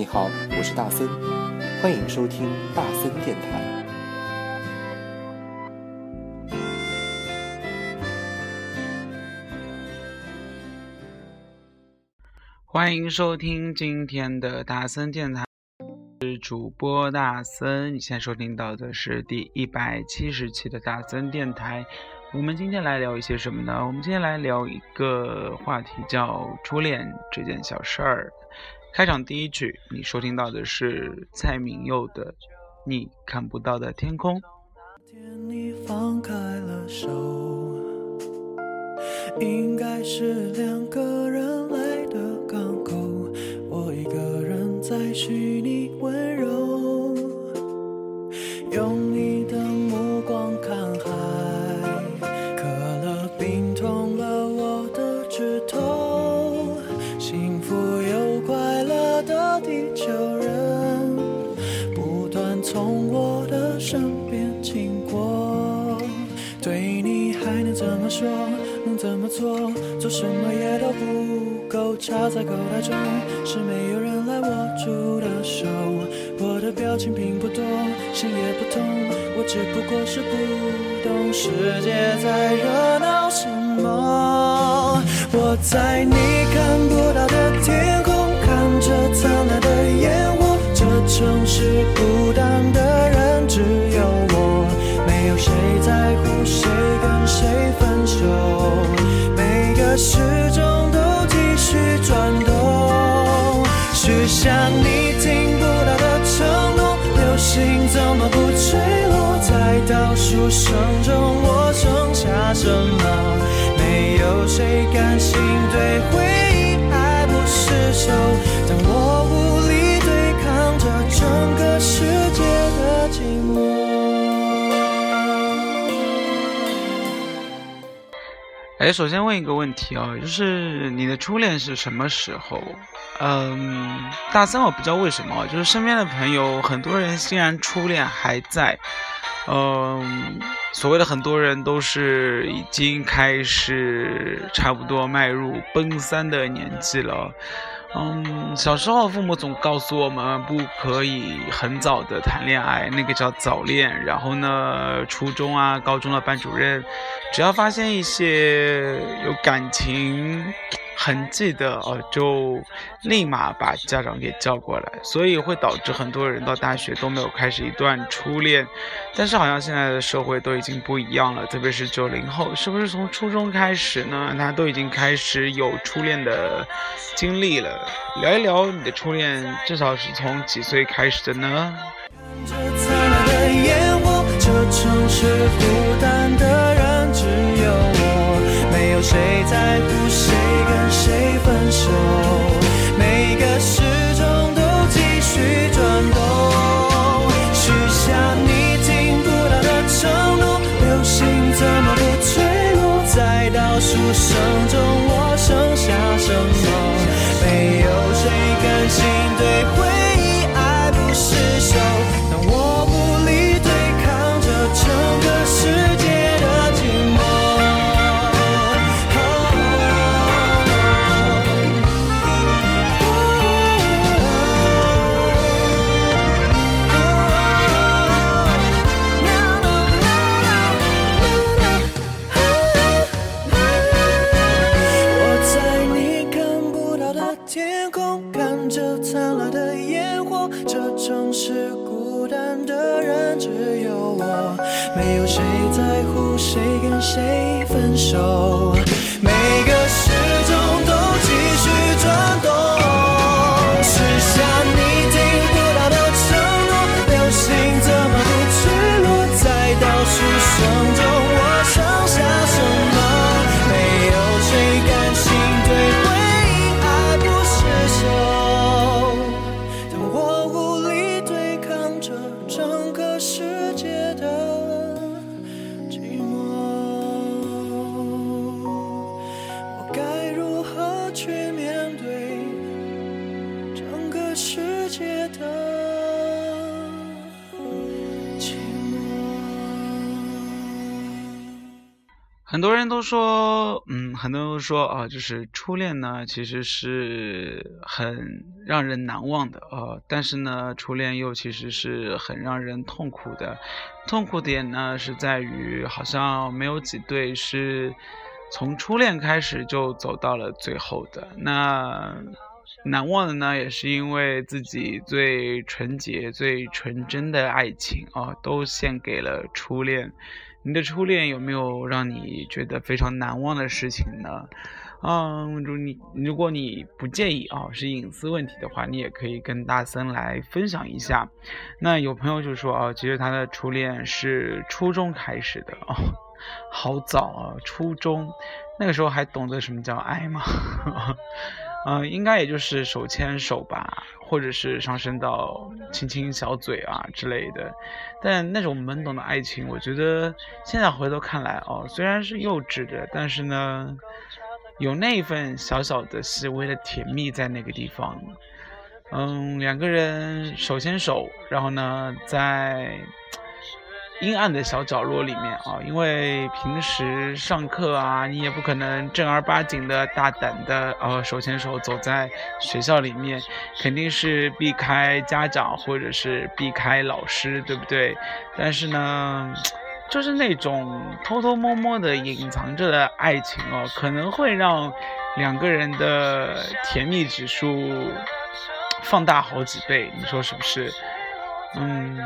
你好，我是大森，欢迎收听大森电台。欢迎收听今天的大森电台，是主播大森。你现在收听到的是第一百七十期的大森电台。我们今天来聊一些什么呢？我们今天来聊一个话题，叫初恋这件小事儿。开场第一句，你收听到的是蔡明佑的《你看不到的天空》。你放开了手，应该是两个人来的。港口，我一个人在寻首先问一个问题啊，就是你的初恋是什么时候？嗯，大三我不知道为什么，就是身边的朋友很多人虽然初恋还在，嗯，所谓的很多人都是已经开始差不多迈入奔三的年纪了。嗯，小时候父母总告诉我们不可以很早的谈恋爱，那个叫早恋。然后呢，初中啊、高中的班主任，只要发现一些有感情。痕迹的哦，就立马把家长给叫过来，所以会导致很多人到大学都没有开始一段初恋。但是好像现在的社会都已经不一样了，特别是九零后，是不是从初中开始呢？他都已经开始有初恋的经历了。聊一聊你的初恋，至少是从几岁开始的呢？这城市孤单的人只有我谁在乎谁跟谁分手？每个时钟都继续转动，许下你听不到的承诺。流星怎么不坠落？在倒数声中，人都说，嗯，很多人都说啊，就是初恋呢，其实是很让人难忘的呃，但是呢，初恋又其实是很让人痛苦的。痛苦点呢，是在于好像没有几对是从初恋开始就走到了最后的。那难忘的呢，也是因为自己最纯洁、最纯真的爱情啊，都献给了初恋。你的初恋有没有让你觉得非常难忘的事情呢？嗯，如你如果你不介意啊，是隐私问题的话，你也可以跟大森来分享一下。那有朋友就说啊，其实他的初恋是初中开始的哦，好早啊，初中那个时候还懂得什么叫爱吗？嗯，应该也就是手牵手吧，或者是上升到亲亲小嘴啊之类的。但那种懵懂的爱情，我觉得现在回头看来哦，虽然是幼稚的，但是呢，有那一份小小的细微的甜蜜在那个地方。嗯，两个人手牵手，然后呢，在。阴暗的小角落里面啊，因为平时上课啊，你也不可能正儿八经的大胆的呃手牵手走在学校里面，肯定是避开家长或者是避开老师，对不对？但是呢，就是那种偷偷摸摸的隐藏着的爱情哦，可能会让两个人的甜蜜指数放大好几倍，你说是不是？嗯。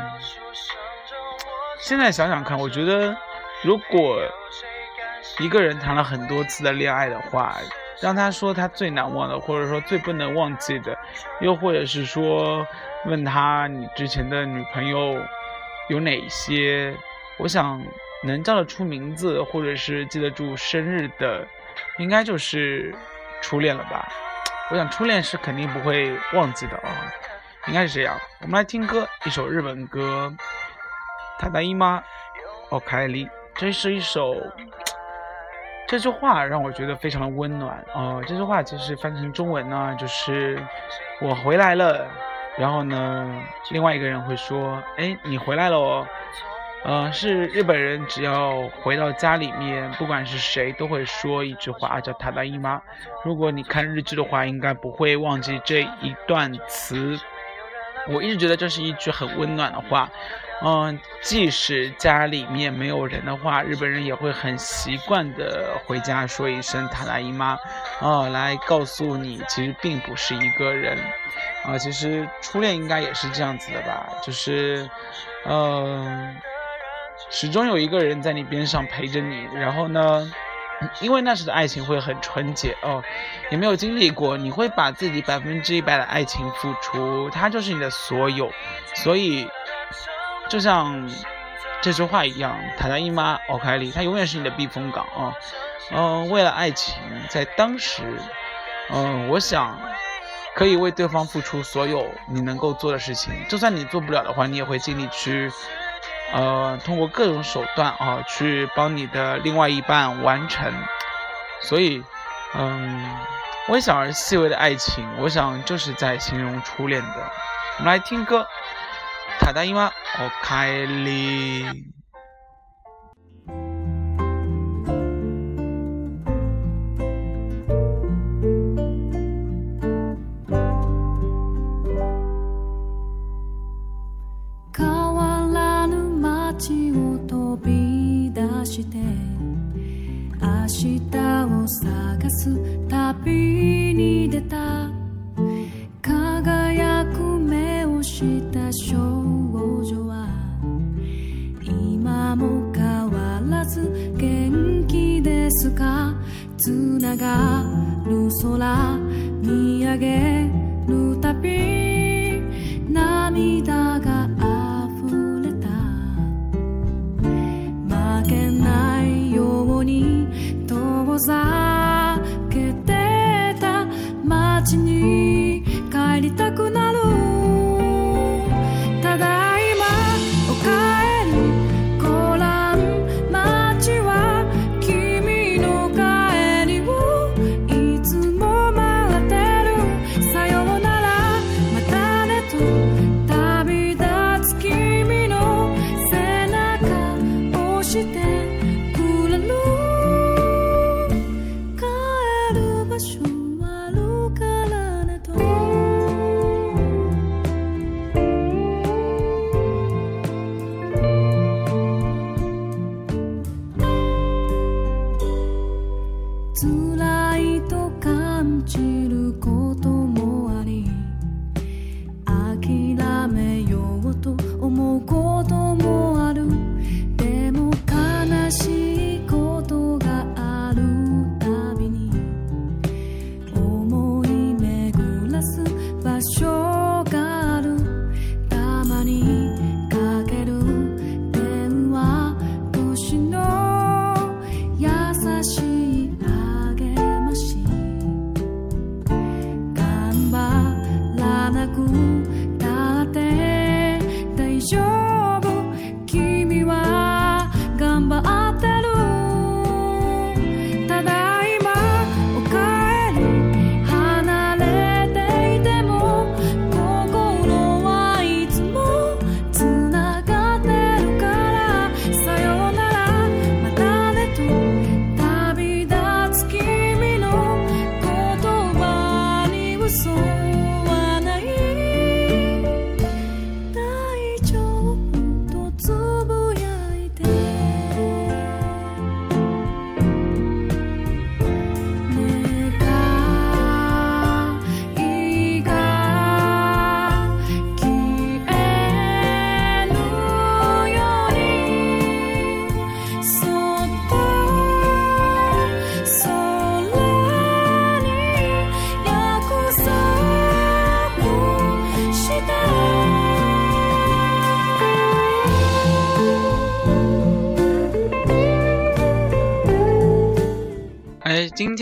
现在想想看，我觉得，如果一个人谈了很多次的恋爱的话，让他说他最难忘的，或者说最不能忘记的，又或者是说问他你之前的女朋友有哪些，我想能叫得出名字或者是记得住生日的，应该就是初恋了吧？我想初恋是肯定不会忘记的啊，应该是这样。我们来听歌，一首日本歌。他大姨妈，哦，凯莉，这是一首，这句话让我觉得非常的温暖哦。这句话其实翻成中文呢，就是我回来了。然后呢，另外一个人会说，哎，你回来了哦。呃，是日本人，只要回到家里面，不管是谁都会说一句话，叫他大姨妈。如果你看日剧的话，应该不会忘记这一段词。我一直觉得这是一句很温暖的话。嗯，即使家里面没有人的话，日本人也会很习惯的回家说一声“塔大姨妈”，哦，来告诉你其实并不是一个人。啊，其实初恋应该也是这样子的吧，就是，嗯，始终有一个人在你边上陪着你。然后呢，因为那时的爱情会很纯洁哦，也没有经历过，你会把自己百分之一百的爱情付出，他就是你的所有，所以。就像这句话一样，塔达伊妈奥凯里，他永远是你的避风港啊。嗯，为了爱情，在当时，嗯，我想可以为对方付出所有你能够做的事情。就算你做不了的话，你也会尽力去，呃，通过各种手段啊，去帮你的另外一半完成。所以，嗯，微小而细微的爱情，我想就是在形容初恋的。我们来听歌。ただいま、おかえり。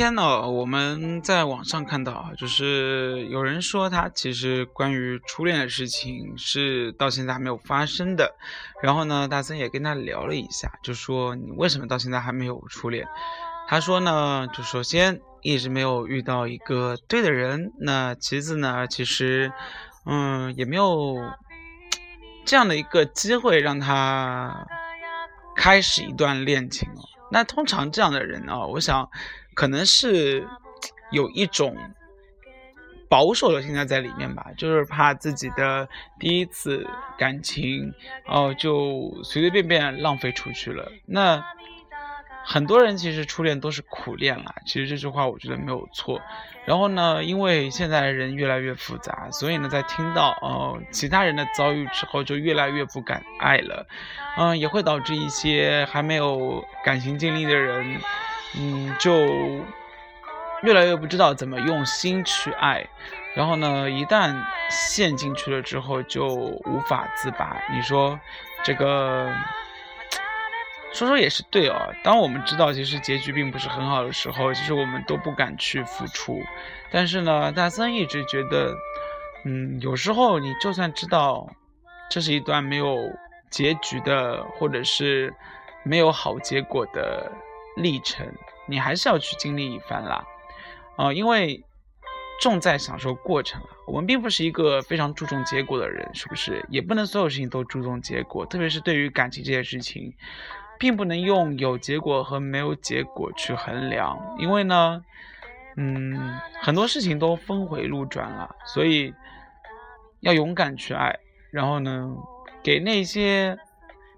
天呢，我们在网上看到啊，就是有人说他其实关于初恋的事情是到现在还没有发生的。然后呢，大森也跟他聊了一下，就说你为什么到现在还没有初恋？他说呢，就首先一直没有遇到一个对的人，那其次呢，其实嗯也没有这样的一个机会让他开始一段恋情哦。那通常这样的人啊，我想。可能是有一种保守的心态在里面吧，就是怕自己的第一次感情哦就随随便便浪费出去了。那很多人其实初恋都是苦恋了，其实这句话我觉得没有错。然后呢，因为现在人越来越复杂，所以呢，在听到哦其他人的遭遇之后，就越来越不敢爱了。嗯，也会导致一些还没有感情经历的人。嗯，就越来越不知道怎么用心去爱，然后呢，一旦陷进去了之后，就无法自拔。你说这个，说说也是对哦。当我们知道其实结局并不是很好的时候，其实我们都不敢去付出。但是呢，大森一直觉得，嗯，有时候你就算知道这是一段没有结局的，或者是没有好结果的。历程，你还是要去经历一番啦，啊，因为重在享受过程啊。我们并不是一个非常注重结果的人，是不是？也不能所有事情都注重结果，特别是对于感情这件事情，并不能用有结果和没有结果去衡量，因为呢，嗯，很多事情都峰回路转了，所以要勇敢去爱，然后呢，给那些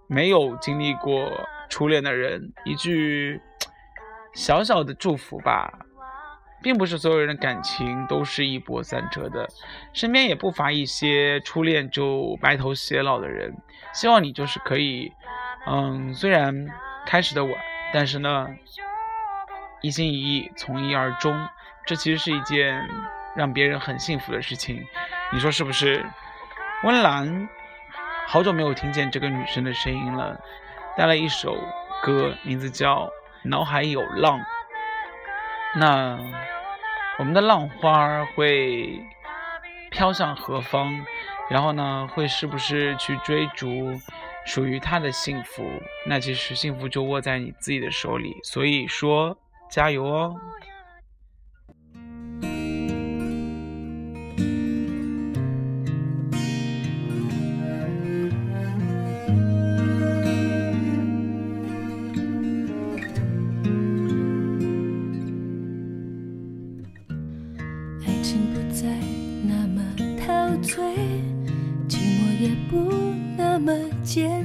没有经历过。初恋的人，一句小小的祝福吧，并不是所有人的感情都是一波三折的，身边也不乏一些初恋就白头偕老的人。希望你就是可以，嗯，虽然开始的晚，但是呢，一心一意，从一而终，这其实是一件让别人很幸福的事情。你说是不是？温岚，好久没有听见这个女生的声音了。带来一首歌，名字叫《脑海有浪》。那我们的浪花会飘向何方？然后呢，会是不是去追逐属于他的幸福？那其实幸福就握在你自己的手里。所以说，加油哦！见。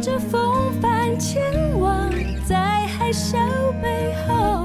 着风帆前往，在海啸背后，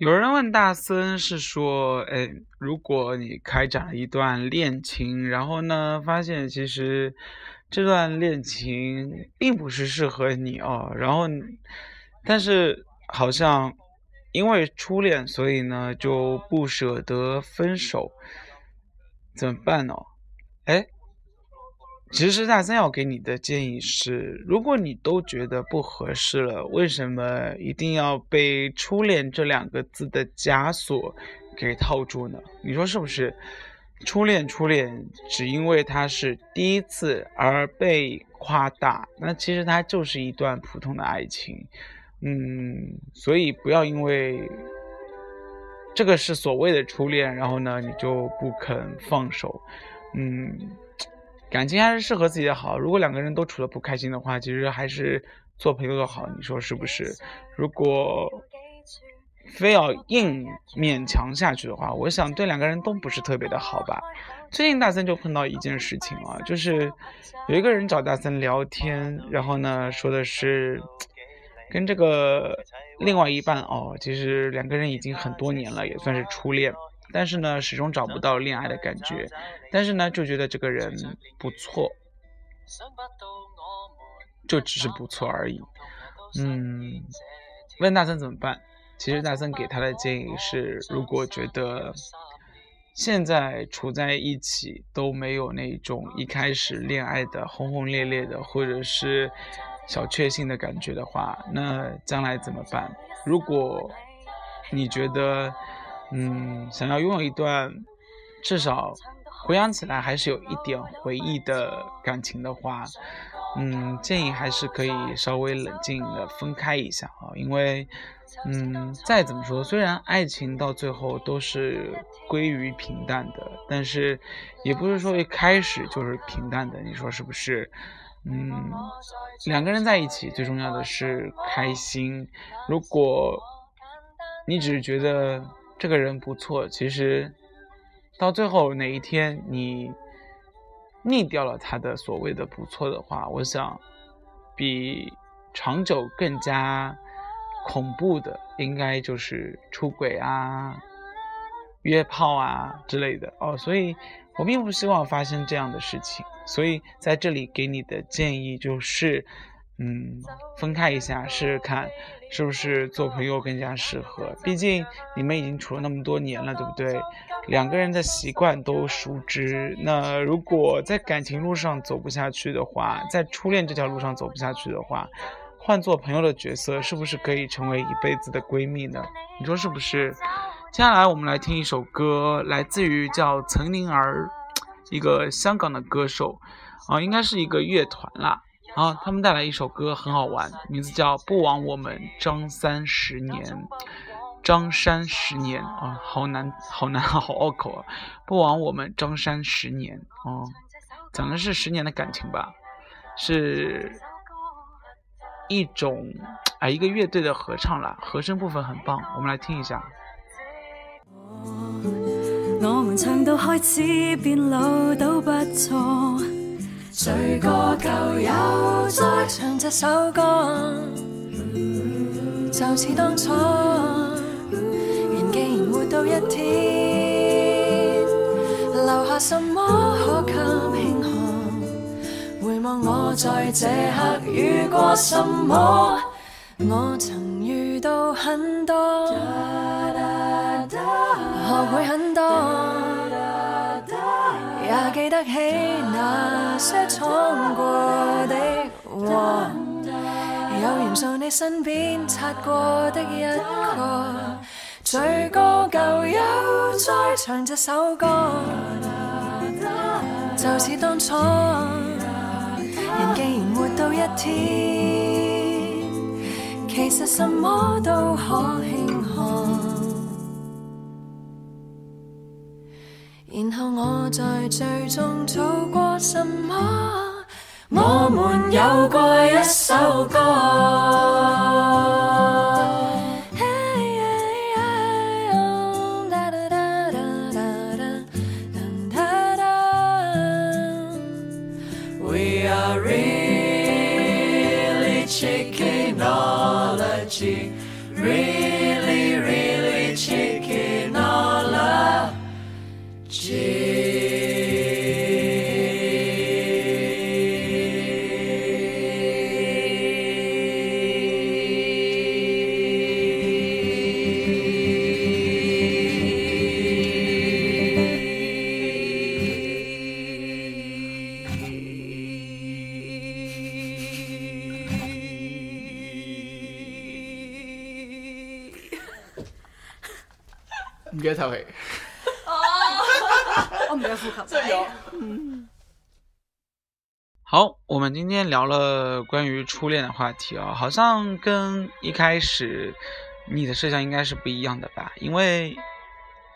有人问大森是说，哎，如果你开展了一段恋情，然后呢，发现其实这段恋情并不是适合你哦，然后，但是好像因为初恋，所以呢就不舍得分手，怎么办呢？哎。其实大森要给你的建议是：如果你都觉得不合适了，为什么一定要被“初恋”这两个字的枷锁给套住呢？你说是不是？初恋，初恋，只因为它是第一次而被夸大，那其实它就是一段普通的爱情。嗯，所以不要因为这个是所谓的初恋，然后呢，你就不肯放手。嗯。感情还是适合自己的好。如果两个人都处得不开心的话，其实还是做朋友的好。你说是不是？如果非要硬勉强下去的话，我想对两个人都不是特别的好吧。最近大森就碰到一件事情啊，就是有一个人找大森聊天，然后呢说的是跟这个另外一半哦，其实两个人已经很多年了，也算是初恋。但是呢，始终找不到恋爱的感觉，但是呢，就觉得这个人不错，就只是不错而已。嗯，问大森怎么办？其实大森给他的建议是，如果觉得现在处在一起都没有那种一开始恋爱的轰轰烈烈的，或者是小确幸的感觉的话，那将来怎么办？如果你觉得。嗯，想要拥有一段至少回想起来还是有一点回忆的感情的话，嗯，建议还是可以稍微冷静的分开一下啊，因为，嗯，再怎么说，虽然爱情到最后都是归于平淡的，但是也不是说一开始就是平淡的，你说是不是？嗯，两个人在一起最重要的是开心，如果你只是觉得。这个人不错，其实到最后哪一天你腻掉了他的所谓的不错的话，我想比长久更加恐怖的，应该就是出轨啊、约炮啊之类的哦。所以我并不希望发生这样的事情，所以在这里给你的建议就是，嗯，分开一下试试看。是不是做朋友更加适合？毕竟你们已经处了那么多年了，对不对？两个人的习惯都熟知。那如果在感情路上走不下去的话，在初恋这条路上走不下去的话，换做朋友的角色，是不是可以成为一辈子的闺蜜呢？你说是不是？接下来我们来听一首歌，来自于叫岑宁儿，一个香港的歌手，啊，应该是一个乐团啦。啊，他们带来一首歌很好玩，名字叫《不枉我们张三十年》，张三十年啊，好难，好难，好拗口啊！不枉我们张三十年哦，讲的是十年的感情吧，是一种啊一个乐队的合唱啦，和声部分很棒，我们来听一下。我们唱到开始变老都不错。谁个旧友再唱这首歌，就似当初。人既然活到一天，留下什么可给庆贺？回望我在这刻遇过什么？我曾遇到很多，学会很多。也记得起那些闯过的祸，有缘在你身边擦过的一个，醉過舊友，再唱這首歌，就似當初，人既然活到一天，其實什麼都可輕最终做过什么？我们有过一首歌。唔記得透氣。我唔記得呼吸。真係好，我们今天聊了关于初恋的话题啊、好像跟一开始你的设想应该是不一样的吧？因为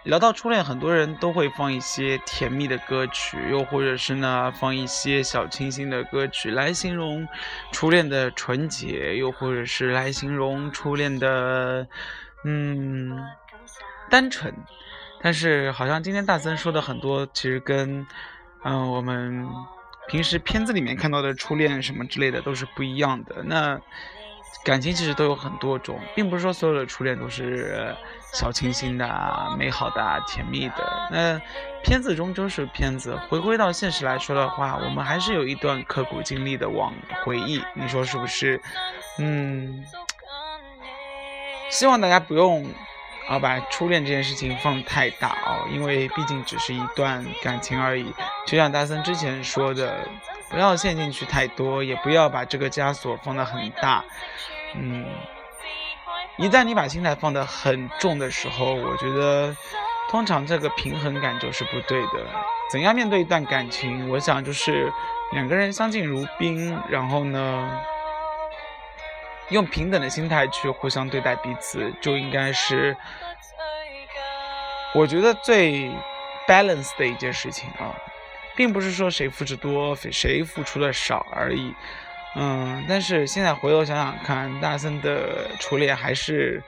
聊到初恋，很多人都会放一些甜蜜的歌曲，又或者是呢放一些小清新的歌曲来形容初恋的纯洁，又或者是来形容初恋的嗯单纯。但是好像今天大森说的很多，其实跟嗯、我们平时片子里面看到的初恋什么之类的都是不一样的。那感情其实都有很多种，并不是说所有的初恋都是小清新的、美好的、甜蜜的。那片子终究是片子，回归到现实来说的话，我们还是有一段刻骨经历的往回忆，你说是不是？嗯，希望大家不用啊把初恋这件事情放太大哦，因为毕竟只是一段感情而已。就像大森之前说的，不要陷进去太多，也不要把这个枷锁放得很大。嗯，一旦你把心态放得很重的时候，我觉得通常这个平衡感就是不对的。怎样面对一段感情？我想就是两个人相敬如宾，然后呢，用平等的心态去互相对待彼此，就应该是我觉得最 balance 的一件事情啊，并不是说谁付出多，谁付出的少而已。嗯，但是现在回头想想看，大森的初恋还是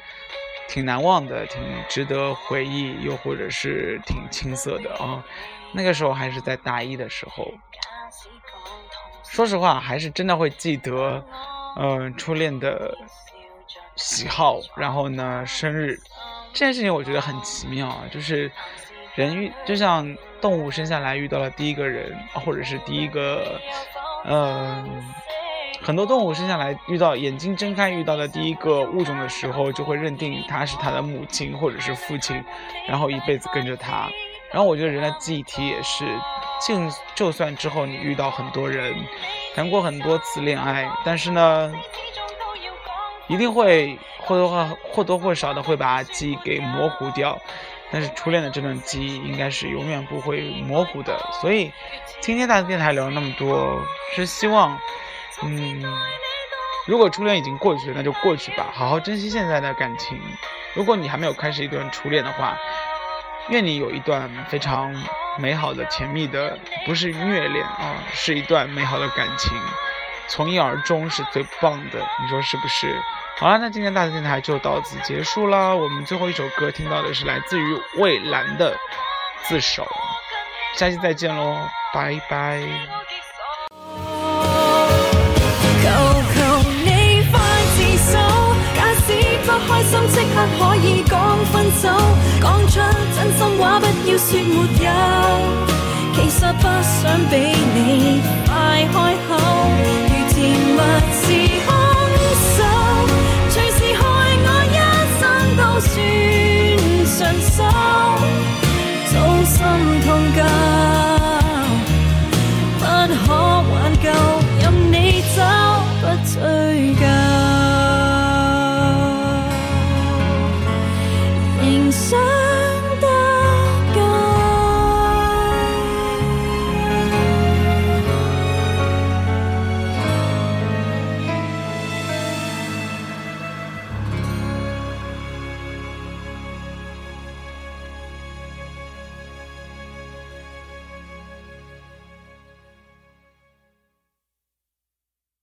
挺难忘的，挺值得回忆，又或者是挺青涩的啊。那个时候还是在大一的时候，说实话，还是真的会记得，嗯、初恋的喜好，然后呢，生日这件事情，我觉得很奇妙啊，就是人遇，就像动物生下来遇到了第一个人，或者是第一个，嗯、很多动物生下来遇到眼睛睁开遇到的第一个物种的时候，就会认定他是他的母亲或者是父亲，然后一辈子跟着他。然后我觉得人的记忆体也是，就就算之后你遇到很多人，谈过很多次恋爱，但是呢，一定会或多或或多或少的会把记忆给模糊掉。但是初恋的这段记忆应该是永远不会模糊的。所以今天大电台聊了那么多，是希望，嗯，如果初恋已经过去了，那就过去吧，好好珍惜现在的感情。如果你还没有开始一段初恋的话，愿你有一段非常美好的、甜蜜的，不是虐恋啊，是一段美好的感情，从一而终是最棒的，你说是不是？好了，那今天大的电台就到此结束啦。我们最后一首歌听到的是来自于蔚蓝的《自首》，下期再见喽，拜拜。求求你快自首，假使不開心即刻可以講分手，講出真心話不说没有其实不想比你快开口如甜蜜是